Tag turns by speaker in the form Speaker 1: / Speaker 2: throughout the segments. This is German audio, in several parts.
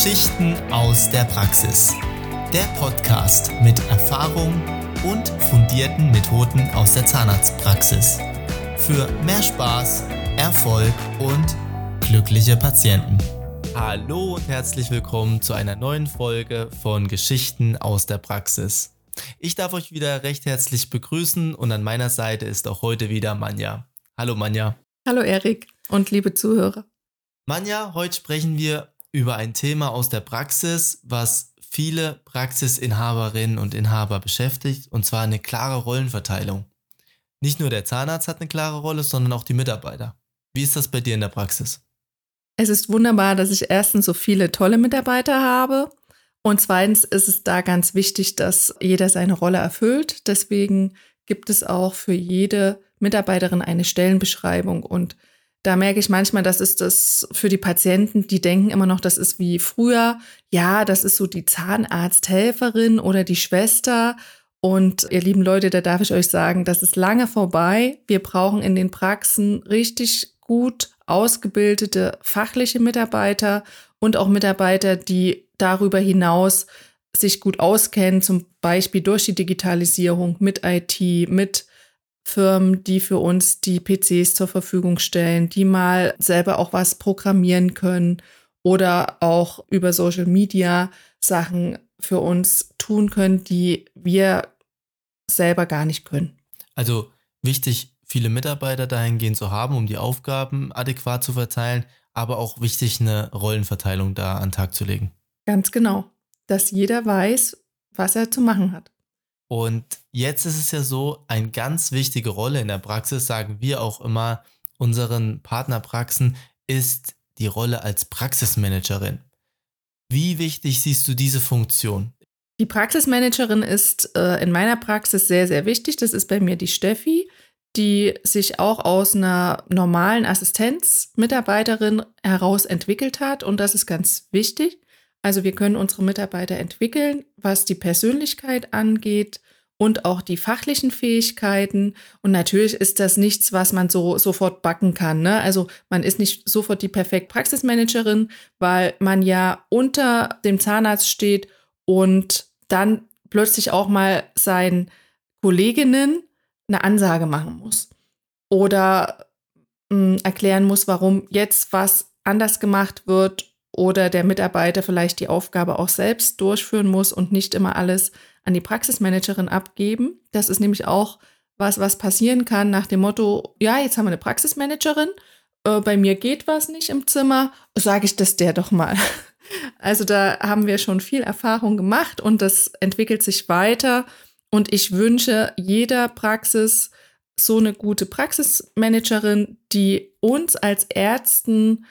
Speaker 1: Geschichten aus der Praxis. Der Podcast mit Erfahrung und fundierten Methoden aus der Zahnarztpraxis. Für mehr Spaß, Erfolg und glückliche Patienten. Hallo und herzlich willkommen zu einer neuen Folge von Geschichten aus der Praxis. Ich darf euch wieder recht herzlich begrüßen und an meiner Seite ist auch heute wieder Manja. Hallo Manja.
Speaker 2: Hallo Erik und liebe Zuhörer.
Speaker 1: Manja, heute sprechen wir über ein Thema aus der Praxis, was viele Praxisinhaberinnen und Inhaber beschäftigt, und zwar eine klare Rollenverteilung. Nicht nur der Zahnarzt hat eine klare Rolle, sondern auch die Mitarbeiter. Wie ist das bei dir in der Praxis?
Speaker 2: Es ist wunderbar, dass ich erstens so viele tolle Mitarbeiter habe und zweitens ist es da ganz wichtig, dass jeder seine Rolle erfüllt. Deswegen gibt es auch für jede Mitarbeiterin eine Stellenbeschreibung und da merke ich manchmal, das ist das für die Patienten, die denken immer noch, das ist wie früher. Ja, das ist so die Zahnarzthelferin oder die Schwester. Und ihr lieben Leute, da darf ich euch sagen, das ist lange vorbei. Wir brauchen in den Praxen richtig gut ausgebildete fachliche Mitarbeiter und auch Mitarbeiter, die darüber hinaus sich gut auskennen, zum Beispiel durch die Digitalisierung mit IT, mit Firmen, die für uns die PCs zur Verfügung stellen, die mal selber auch was programmieren können oder auch über Social Media Sachen für uns tun können, die wir selber gar nicht können.
Speaker 1: Also wichtig, viele Mitarbeiter dahingehend zu haben, um die Aufgaben adäquat zu verteilen, aber auch wichtig, eine Rollenverteilung da an den Tag zu legen.
Speaker 2: Ganz genau, dass jeder weiß, was er zu machen hat.
Speaker 1: Und jetzt ist es ja so, eine ganz wichtige Rolle in der Praxis, sagen wir auch immer unseren Partnerpraxen, ist die Rolle als Praxismanagerin. Wie wichtig siehst du diese Funktion?
Speaker 2: Die Praxismanagerin ist äh, in meiner Praxis sehr, sehr wichtig. Das ist bei mir die Steffi, die sich auch aus einer normalen Assistenzmitarbeiterin heraus entwickelt hat. Und das ist ganz wichtig. Also wir können unsere Mitarbeiter entwickeln, was die Persönlichkeit angeht und auch die fachlichen Fähigkeiten. Und natürlich ist das nichts, was man so sofort backen kann. Ne? Also man ist nicht sofort die perfekt Praxismanagerin, weil man ja unter dem Zahnarzt steht und dann plötzlich auch mal seinen Kolleginnen eine Ansage machen muss oder mh, hm, erklären muss, warum jetzt was anders gemacht wird oder der Mitarbeiter vielleicht die Aufgabe auch selbst durchführen muss und nicht immer alles an die Praxismanagerin abgeben. Das ist nämlich auch was, was passieren kann nach dem Motto, ja, jetzt haben wir eine Praxismanagerin, äh, bei mir geht was nicht im Zimmer, sage ich das der doch mal. Also da haben wir schon viel Erfahrung gemacht und das entwickelt sich weiter. Und ich wünsche jeder Praxis so eine gute Praxismanagerin, die uns als Ärzten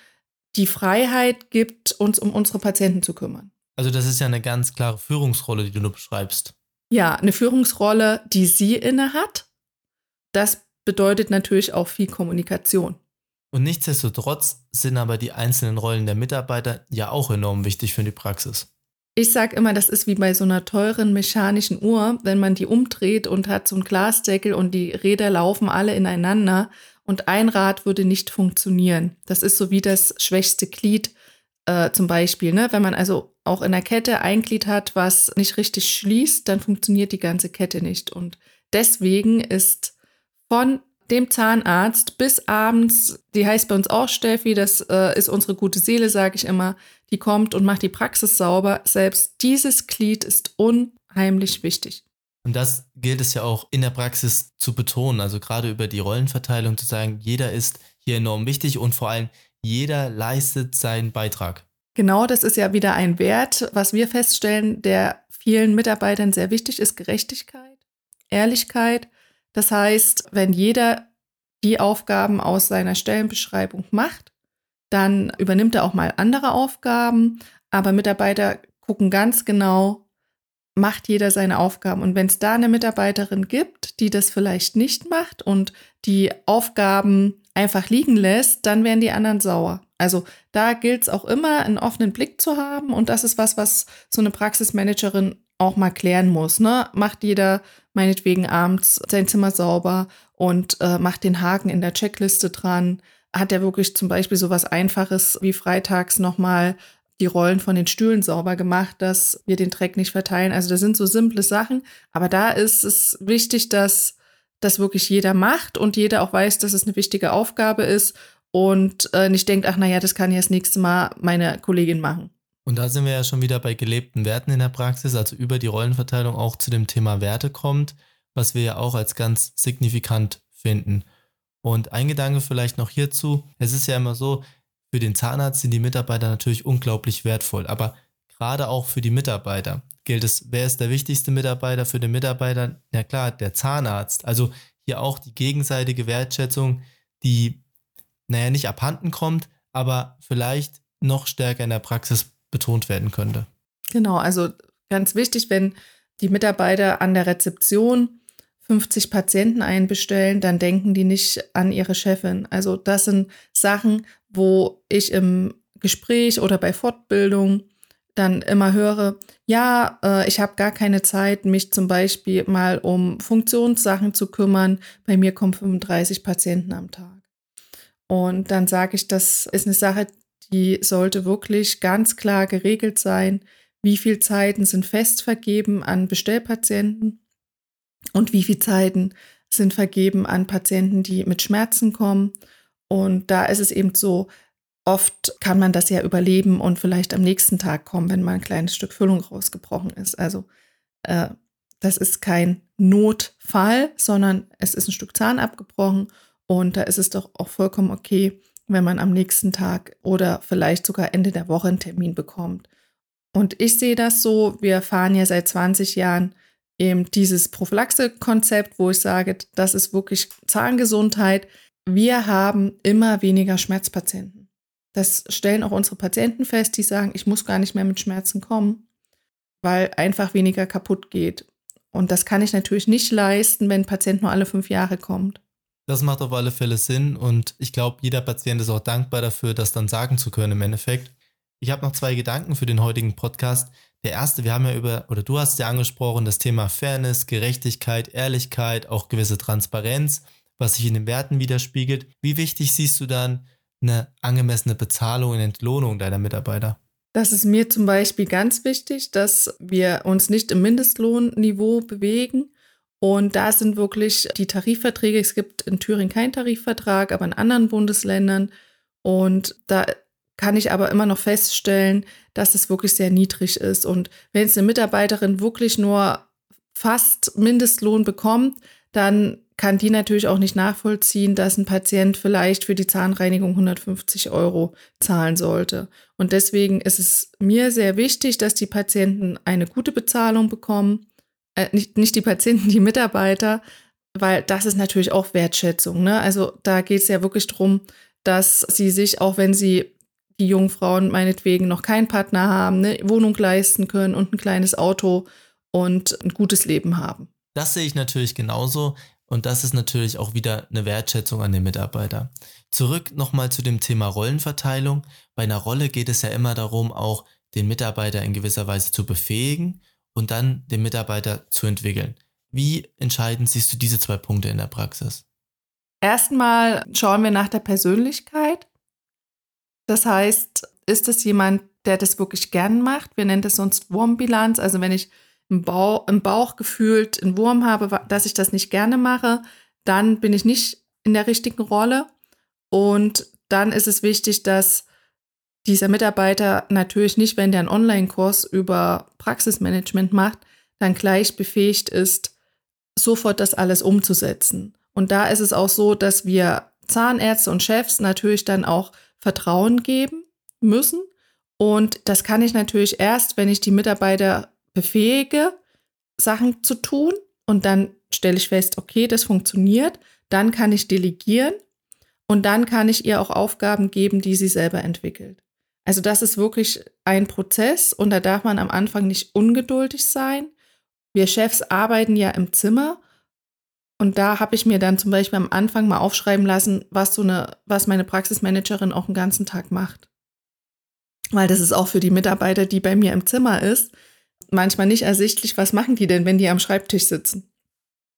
Speaker 2: die Freiheit gibt, uns um unsere Patienten zu kümmern.
Speaker 1: Also das ist ja eine ganz klare Führungsrolle, die du nur beschreibst.
Speaker 2: Ja, eine Führungsrolle, die sie inne hat. Das bedeutet natürlich auch viel Kommunikation.
Speaker 1: Und nichtsdestotrotz sind aber die einzelnen Rollen der Mitarbeiter ja auch enorm wichtig für die Praxis.
Speaker 2: Ich sage immer, das ist wie bei so einer teuren mechanischen Uhr, wenn man die umdreht und hat so einen Glasdeckel und die Räder laufen alle ineinander und ein Rad würde nicht funktionieren. Das ist so wie das schwächste Glied äh, zum Beispiel. Ne? Wenn man also auch in der Kette ein Glied hat, was nicht richtig schließt, dann funktioniert die ganze Kette nicht. Und deswegen ist von dem Zahnarzt bis abends, die heißt bei uns auch Steffi, das äh, ist unsere gute Seele, sage ich immer, die kommt und macht die Praxis sauber. Selbst dieses Glied ist unheimlich wichtig.
Speaker 1: Und das gilt es ja auch in der Praxis zu betonen, also gerade über die Rollenverteilung zu sagen, jeder ist hier enorm wichtig und vor allem jeder leistet seinen Beitrag.
Speaker 2: Genau, das ist ja wieder ein Wert, was wir feststellen, der vielen Mitarbeitern sehr wichtig ist, Gerechtigkeit, Ehrlichkeit. Das heißt, wenn jeder die Aufgaben aus seiner Stellenbeschreibung macht, dann übernimmt er auch mal andere Aufgaben, aber Mitarbeiter gucken ganz genau, macht jeder seine Aufgaben. Und wenn es da eine Mitarbeiterin gibt, die das vielleicht nicht macht und die Aufgaben einfach liegen lässt, dann werden die anderen sauer. Also da gilt es auch immer, einen offenen Blick zu haben. Und das ist was, was so eine Praxismanagerin auch mal klären muss. Ne? Macht jeder meinetwegen abends sein Zimmer sauber und äh, macht den Haken in der Checkliste dran. Hat er wirklich zum Beispiel so was Einfaches wie freitags nochmal die Rollen von den Stühlen sauber gemacht, dass wir den Dreck nicht verteilen. Also das sind so simple Sachen, aber da ist es wichtig, dass das wirklich jeder macht und jeder auch weiß, dass es eine wichtige Aufgabe ist und äh, nicht denkt, ach naja, das kann ja das nächste Mal meine Kollegin machen.
Speaker 1: Und da sind wir ja schon wieder bei gelebten Werten in der Praxis, also über die Rollenverteilung auch zu dem Thema Werte kommt, was wir ja auch als ganz signifikant finden. Und ein Gedanke vielleicht noch hierzu, es ist ja immer so, für den Zahnarzt sind die Mitarbeiter natürlich unglaublich wertvoll, aber gerade auch für die Mitarbeiter gilt es, wer ist der wichtigste Mitarbeiter für den Mitarbeiter? Na klar, der Zahnarzt. Also hier auch die gegenseitige Wertschätzung, die, naja, nicht abhanden kommt, aber vielleicht noch stärker in der Praxis betont werden könnte.
Speaker 2: Genau, also ganz wichtig, wenn die Mitarbeiter an der Rezeption 50 Patienten einbestellen, dann denken die nicht an ihre Chefin. Also das sind Sachen, wo ich im Gespräch oder bei Fortbildung dann immer höre, ja, äh, ich habe gar keine Zeit, mich zum Beispiel mal um Funktionssachen zu kümmern. Bei mir kommen 35 Patienten am Tag. Und dann sage ich, das ist eine Sache, die sollte wirklich ganz klar geregelt sein. Wie viele Zeiten sind fest vergeben an Bestellpatienten und wie viele Zeiten sind vergeben an Patienten, die mit Schmerzen kommen. Und da ist es eben so, oft kann man das ja überleben und vielleicht am nächsten Tag kommen, wenn mal ein kleines Stück Füllung rausgebrochen ist. Also äh, das ist kein Notfall, sondern es ist ein Stück Zahn abgebrochen und da ist es doch auch vollkommen okay, wenn man am nächsten Tag oder vielleicht sogar Ende der Woche einen Termin bekommt. Und ich sehe das so, wir fahren ja seit 20 Jahren eben dieses Prophylaxe-Konzept, wo ich sage, das ist wirklich Zahngesundheit. Wir haben immer weniger Schmerzpatienten. Das stellen auch unsere Patienten fest, die sagen, ich muss gar nicht mehr mit Schmerzen kommen, weil einfach weniger kaputt geht. Und das kann ich natürlich nicht leisten, wenn ein Patient nur alle fünf Jahre kommt.
Speaker 1: Das macht auf alle Fälle Sinn und ich glaube, jeder Patient ist auch dankbar dafür, das dann sagen zu können im Endeffekt. Ich habe noch zwei Gedanken für den heutigen Podcast. Der erste, wir haben ja über, oder du hast ja angesprochen, das Thema Fairness, Gerechtigkeit, Ehrlichkeit, auch gewisse Transparenz, was sich in den Werten widerspiegelt. Wie wichtig siehst du dann eine angemessene Bezahlung und Entlohnung deiner Mitarbeiter?
Speaker 2: Das ist mir zum Beispiel ganz wichtig, dass wir uns nicht im Mindestlohnniveau bewegen. Und da sind wirklich die Tarifverträge. Es gibt in Thüringen keinen Tarifvertrag, aber in anderen Bundesländern. Und da kann ich aber immer noch feststellen, dass es wirklich sehr niedrig ist. Und wenn es eine Mitarbeiterin wirklich nur fast Mindestlohn bekommt, dann kann die natürlich auch nicht nachvollziehen, dass ein Patient vielleicht für die Zahnreinigung 150 Euro zahlen sollte. Und deswegen ist es mir sehr wichtig, dass die Patienten eine gute Bezahlung bekommen. Äh, nicht, nicht die Patienten, die Mitarbeiter, weil das ist natürlich auch Wertschätzung. Ne? Also da geht es ja wirklich darum, dass sie sich, auch wenn sie die jungen Frauen meinetwegen noch keinen Partner haben, eine Wohnung leisten können und ein kleines Auto und ein gutes Leben haben.
Speaker 1: Das sehe ich natürlich genauso. Und das ist natürlich auch wieder eine Wertschätzung an den Mitarbeiter. Zurück nochmal zu dem Thema Rollenverteilung. Bei einer Rolle geht es ja immer darum, auch den Mitarbeiter in gewisser Weise zu befähigen und dann den Mitarbeiter zu entwickeln. Wie entscheidend siehst du diese zwei Punkte in der Praxis?
Speaker 2: Erstmal schauen wir nach der Persönlichkeit. Das heißt, ist es jemand, der das wirklich gern macht? Wir nennen das sonst Wurmbilanz. Also wenn ich im, Bauch, im Bauch gefühlt einen Wurm habe, dass ich das nicht gerne mache, dann bin ich nicht in der richtigen Rolle. Und dann ist es wichtig, dass dieser Mitarbeiter natürlich nicht, wenn der einen Online-Kurs über Praxismanagement macht, dann gleich befähigt ist, sofort das alles umzusetzen. Und da ist es auch so, dass wir Zahnärzte und Chefs natürlich dann auch Vertrauen geben müssen. Und das kann ich natürlich erst, wenn ich die Mitarbeiter befähige, Sachen zu tun. Und dann stelle ich fest, okay, das funktioniert. Dann kann ich delegieren und dann kann ich ihr auch Aufgaben geben, die sie selber entwickelt. Also das ist wirklich ein Prozess und da darf man am Anfang nicht ungeduldig sein. Wir Chefs arbeiten ja im Zimmer und da habe ich mir dann zum Beispiel am Anfang mal aufschreiben lassen, was so eine, was meine Praxismanagerin auch den ganzen Tag macht. Weil das ist auch für die Mitarbeiter, die bei mir im Zimmer ist, manchmal nicht ersichtlich, was machen die denn, wenn die am Schreibtisch sitzen.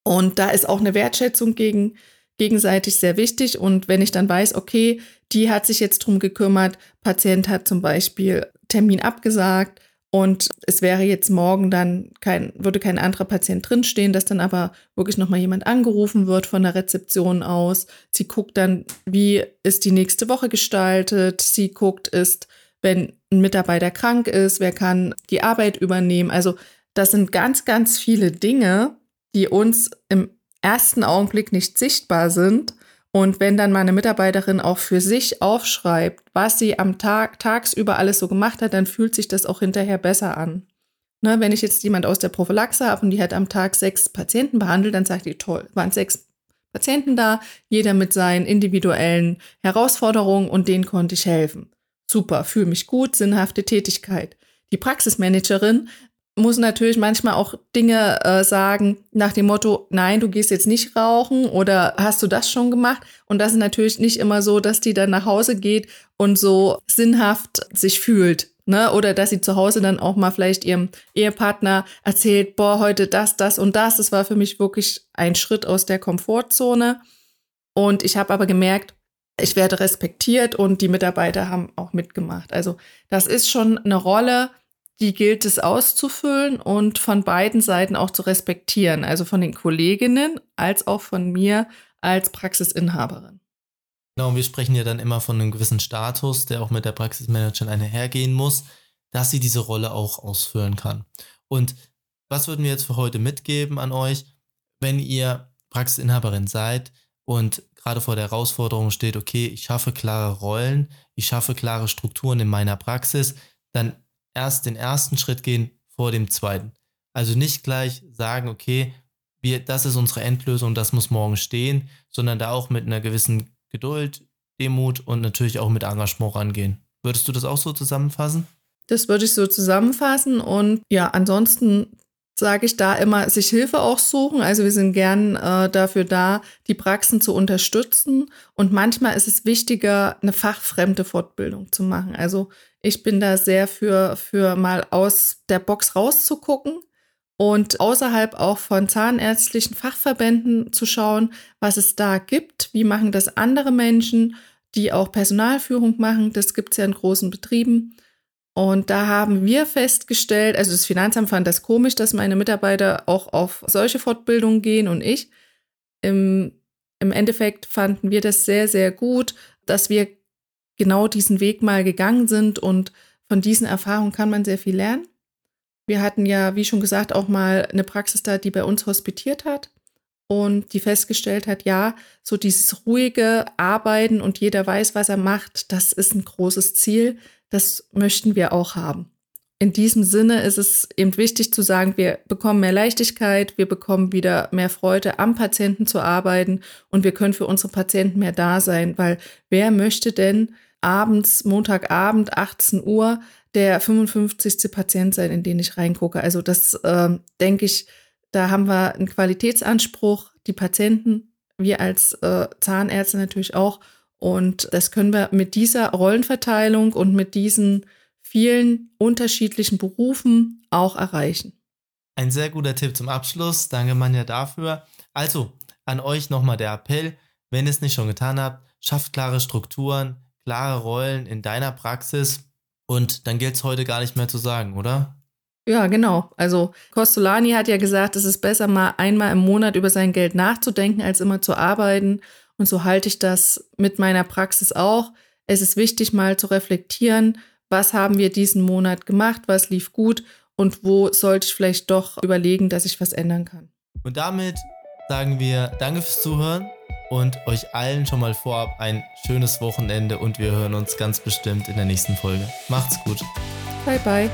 Speaker 2: Und da ist auch eine Wertschätzung gegen, gegenseitig sehr wichtig. Und wenn ich dann weiß, okay, die hat sich jetzt drum gekümmert, Patient hat zum Beispiel Termin abgesagt und es wäre jetzt morgen dann kein, würde kein anderer Patient drinstehen, dass dann aber wirklich nochmal jemand angerufen wird von der Rezeption aus. Sie guckt dann, wie ist die nächste Woche gestaltet. Sie guckt, ist, wenn ein Mitarbeiter krank ist, wer kann die Arbeit übernehmen. Also das sind ganz, ganz viele Dinge, die uns im ersten Augenblick nicht sichtbar sind und wenn dann meine Mitarbeiterin auch für sich aufschreibt, was sie am Tag, tagsüber alles so gemacht hat, dann fühlt sich das auch hinterher besser an. Ne, wenn ich jetzt jemand aus der Prophylaxe habe und die hat am Tag sechs Patienten behandelt, dann sagt die, toll, waren sechs Patienten da, jeder mit seinen individuellen Herausforderungen und denen konnte ich helfen. Super, fühle mich gut, sinnhafte Tätigkeit. Die Praxismanagerin muss natürlich manchmal auch Dinge äh, sagen nach dem Motto, nein, du gehst jetzt nicht rauchen oder hast du das schon gemacht? Und das ist natürlich nicht immer so, dass die dann nach Hause geht und so sinnhaft sich fühlt. Ne? Oder dass sie zu Hause dann auch mal vielleicht ihrem Ehepartner erzählt, boah, heute das, das und das. Das war für mich wirklich ein Schritt aus der Komfortzone. Und ich habe aber gemerkt, ich werde respektiert und die Mitarbeiter haben auch mitgemacht. Also das ist schon eine Rolle, die gilt es auszufüllen und von beiden Seiten auch zu respektieren, also von den Kolleginnen als auch von mir als Praxisinhaberin.
Speaker 1: Genau, wir sprechen ja dann immer von einem gewissen Status, der auch mit der Praxismanagerin einhergehen muss, dass sie diese Rolle auch ausfüllen kann. Und was würden wir jetzt für heute mitgeben an euch, wenn ihr Praxisinhaberin seid und gerade vor der Herausforderung steht, okay, ich schaffe klare Rollen, ich schaffe klare Strukturen in meiner Praxis, dann erst den ersten Schritt gehen vor dem zweiten. Also nicht gleich sagen, okay, wir, das ist unsere Endlösung, das muss morgen stehen, sondern da auch mit einer gewissen Geduld, Demut und natürlich auch mit Engagement rangehen. Würdest du das auch so zusammenfassen?
Speaker 2: Das würde ich so zusammenfassen und ja, ansonsten sage ich da immer, sich Hilfe auch suchen. Also wir sind gern äh, dafür da, die Praxen zu unterstützen. Und manchmal ist es wichtiger, eine fachfremde Fortbildung zu machen. Also ich bin da sehr für, für mal aus der Box rauszugucken und außerhalb auch von zahnärztlichen Fachverbänden zu schauen, was es da gibt. Wie machen das andere Menschen, die auch Personalführung machen? Das gibt es ja in großen Betrieben. Und da haben wir festgestellt, also das Finanzamt fand das komisch, dass meine Mitarbeiter auch auf solche Fortbildungen gehen und ich. Im, im Endeffekt fanden wir das sehr, sehr gut, dass wir genau diesen Weg mal gegangen sind und von diesen Erfahrungen kann man sehr viel lernen. Wir hatten ja, wie schon gesagt, auch mal eine Praxis da, die bei uns hospitiert hat und die festgestellt hat, ja, so dieses ruhige Arbeiten und jeder weiß, was er macht, das ist ein großes Ziel. Das möchten wir auch haben. In diesem Sinne ist es eben wichtig zu sagen, wir bekommen mehr Leichtigkeit, wir bekommen wieder mehr Freude, am Patienten zu arbeiten und wir können für unsere Patienten mehr da sein, weil wer möchte denn abends, Montagabend, 18 Uhr, der 55. Patient sein, in den ich reingucke. Also das äh, denke ich, da haben wir einen Qualitätsanspruch, die Patienten, wir als äh, Zahnärzte natürlich auch. Und das können wir mit dieser Rollenverteilung und mit diesen vielen unterschiedlichen Berufen auch erreichen.
Speaker 1: Ein sehr guter Tipp zum Abschluss. Danke, Manja, dafür. Also, an euch nochmal der Appell, wenn ihr es nicht schon getan habt, schafft klare Strukturen, klare Rollen in deiner Praxis und dann gilt es heute gar nicht mehr zu sagen, oder?
Speaker 2: Ja, genau. Also Costolani hat ja gesagt, es ist besser, mal einmal im Monat über sein Geld nachzudenken, als immer zu arbeiten. Und so halte ich das mit meiner Praxis auch. Es ist wichtig, mal zu reflektieren, was haben wir diesen Monat gemacht, was lief gut und wo sollte ich vielleicht doch überlegen, dass ich was ändern kann.
Speaker 1: Und damit sagen wir Danke fürs Zuhören und euch allen schon mal vorab ein schönes Wochenende und wir hören uns ganz bestimmt in der nächsten Folge. Macht's gut.
Speaker 2: Bye bye.